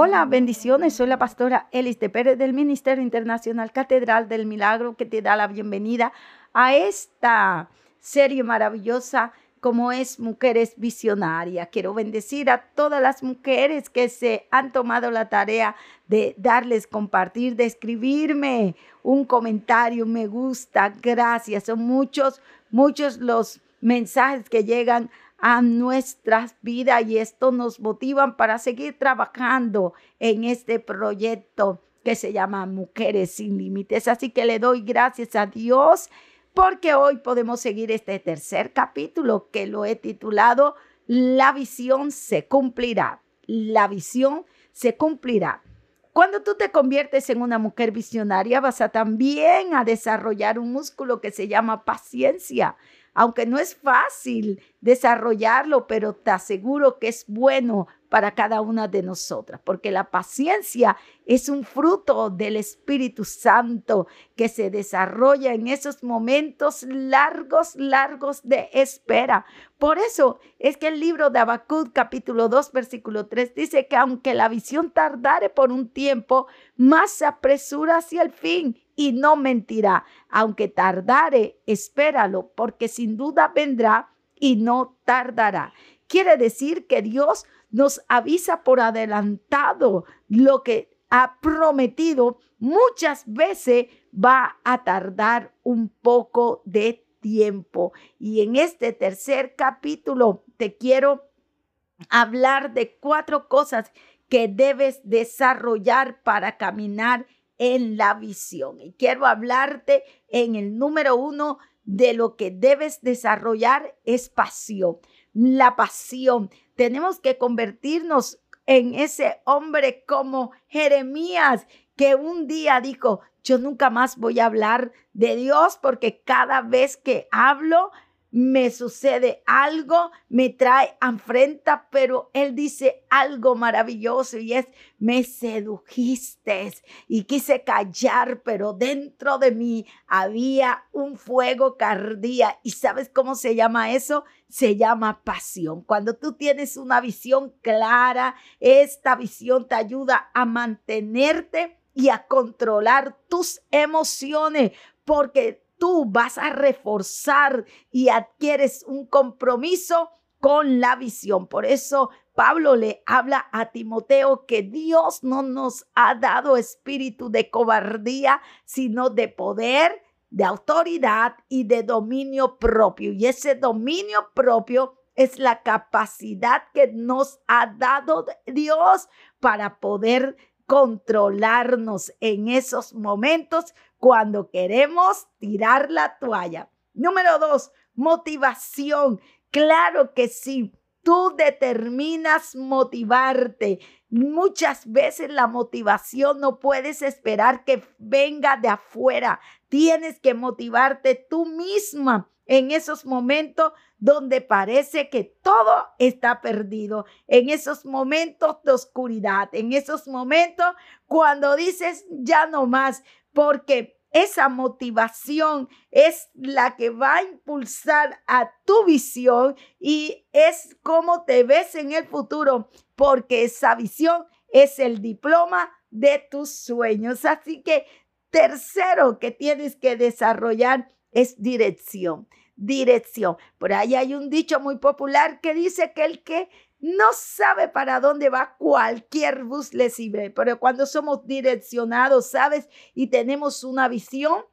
Hola, bendiciones. Soy la pastora Elis de Pérez del Ministerio Internacional Catedral del Milagro que te da la bienvenida a esta serie maravillosa como es Mujeres Visionarias. Quiero bendecir a todas las mujeres que se han tomado la tarea de darles compartir, de escribirme un comentario, me gusta, gracias. Son muchos, muchos los mensajes que llegan a nuestras vidas y esto nos motiva para seguir trabajando en este proyecto que se llama Mujeres sin Límites. Así que le doy gracias a Dios porque hoy podemos seguir este tercer capítulo que lo he titulado La visión se cumplirá. La visión se cumplirá. Cuando tú te conviertes en una mujer visionaria, vas a también a desarrollar un músculo que se llama paciencia aunque no es fácil desarrollarlo, pero te aseguro que es bueno para cada una de nosotras, porque la paciencia es un fruto del Espíritu Santo que se desarrolla en esos momentos largos, largos de espera. Por eso es que el libro de Habacuc capítulo 2 versículo 3 dice que aunque la visión tardare por un tiempo, más se apresura hacia el fin y no mentirá. Aunque tardare, espéralo, porque sin duda vendrá y no tardará. Quiere decir que Dios nos avisa por adelantado lo que ha prometido. Muchas veces va a tardar un poco de tiempo. Y en este tercer capítulo te quiero hablar de cuatro cosas que debes desarrollar para caminar en la visión. Y quiero hablarte en el número uno de lo que debes desarrollar es pasión. La pasión. Tenemos que convertirnos en ese hombre como Jeremías, que un día dijo, yo nunca más voy a hablar de Dios porque cada vez que hablo me sucede algo, me trae afrenta, pero él dice algo maravilloso y es, me sedujiste y quise callar, pero dentro de mí había un fuego cardía. ¿Y sabes cómo se llama eso? Se llama pasión. Cuando tú tienes una visión clara, esta visión te ayuda a mantenerte y a controlar tus emociones, porque tú vas a reforzar y adquieres un compromiso con la visión. Por eso Pablo le habla a Timoteo que Dios no nos ha dado espíritu de cobardía, sino de poder, de autoridad y de dominio propio. Y ese dominio propio es la capacidad que nos ha dado Dios para poder controlarnos en esos momentos cuando queremos tirar la toalla. Número dos, motivación. Claro que sí. Tú determinas motivarte. Muchas veces la motivación no puedes esperar que venga de afuera. Tienes que motivarte tú misma en esos momentos donde parece que todo está perdido, en esos momentos de oscuridad, en esos momentos cuando dices ya no más, porque esa motivación es la que va a impulsar a tu visión y es cómo te ves en el futuro, porque esa visión es el diploma de tus sueños. Así que tercero que tienes que desarrollar es dirección. Dirección. Por ahí hay un dicho muy popular que dice que el que no sabe para dónde va cualquier bus le sirve, pero cuando somos direccionados, ¿sabes? Y tenemos una visión,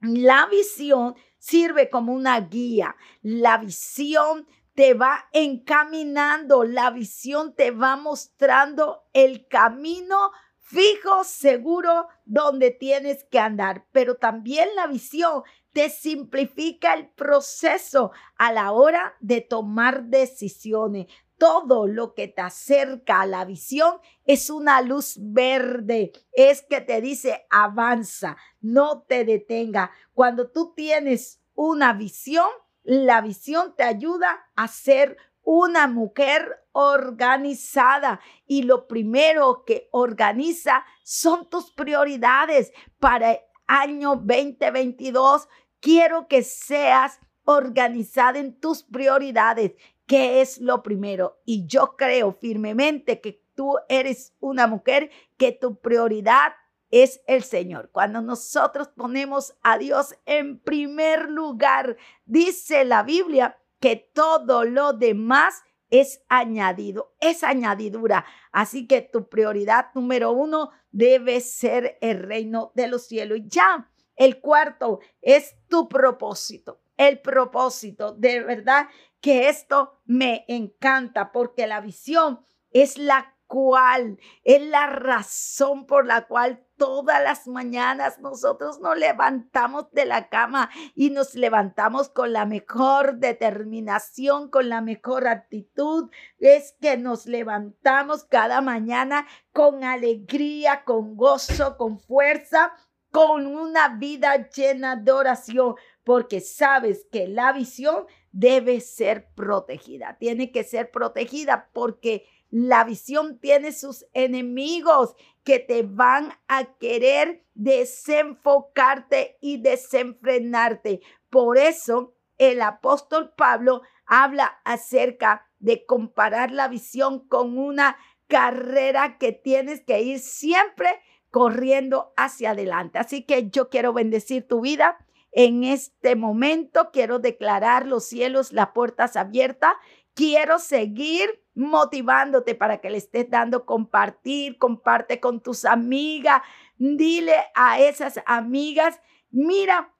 la visión sirve como una guía. La visión te va encaminando, la visión te va mostrando el camino fijo, seguro, donde tienes que andar. Pero también la visión te simplifica el proceso a la hora de tomar decisiones. Todo lo que te acerca a la visión es una luz verde, es que te dice avanza, no te detenga. Cuando tú tienes una visión, la visión te ayuda a ser una mujer organizada y lo primero que organiza son tus prioridades para el año 2022. Quiero que seas organizada en tus prioridades. ¿Qué es lo primero? Y yo creo firmemente que tú eres una mujer que tu prioridad es el Señor. Cuando nosotros ponemos a Dios en primer lugar, dice la Biblia que todo lo demás es añadido, es añadidura. Así que tu prioridad número uno debe ser el reino de los cielos. Y ya, el cuarto es tu propósito. El propósito, de verdad que esto me encanta porque la visión es la cual, es la razón por la cual todas las mañanas nosotros nos levantamos de la cama y nos levantamos con la mejor determinación, con la mejor actitud. Es que nos levantamos cada mañana con alegría, con gozo, con fuerza, con una vida llena de oración, porque sabes que la visión debe ser protegida, tiene que ser protegida porque la visión tiene sus enemigos que te van a querer desenfocarte y desenfrenarte. Por eso el apóstol Pablo habla acerca de comparar la visión con una carrera que tienes que ir siempre corriendo hacia adelante. Así que yo quiero bendecir tu vida. En este momento quiero declarar los cielos, las puertas abiertas. Quiero seguir motivándote para que le estés dando compartir, comparte con tus amigas, dile a esas amigas, mira,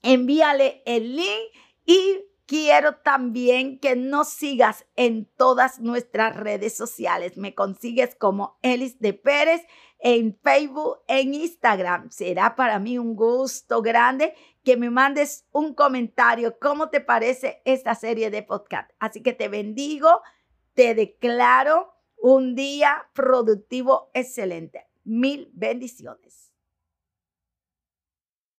envíale el link y quiero también que nos sigas en todas nuestras redes sociales. Me consigues como Elis de Pérez en Facebook, en Instagram. Será para mí un gusto grande que me mandes un comentario. ¿Cómo te parece esta serie de podcast? Así que te bendigo te declaro un día productivo excelente. Mil bendiciones.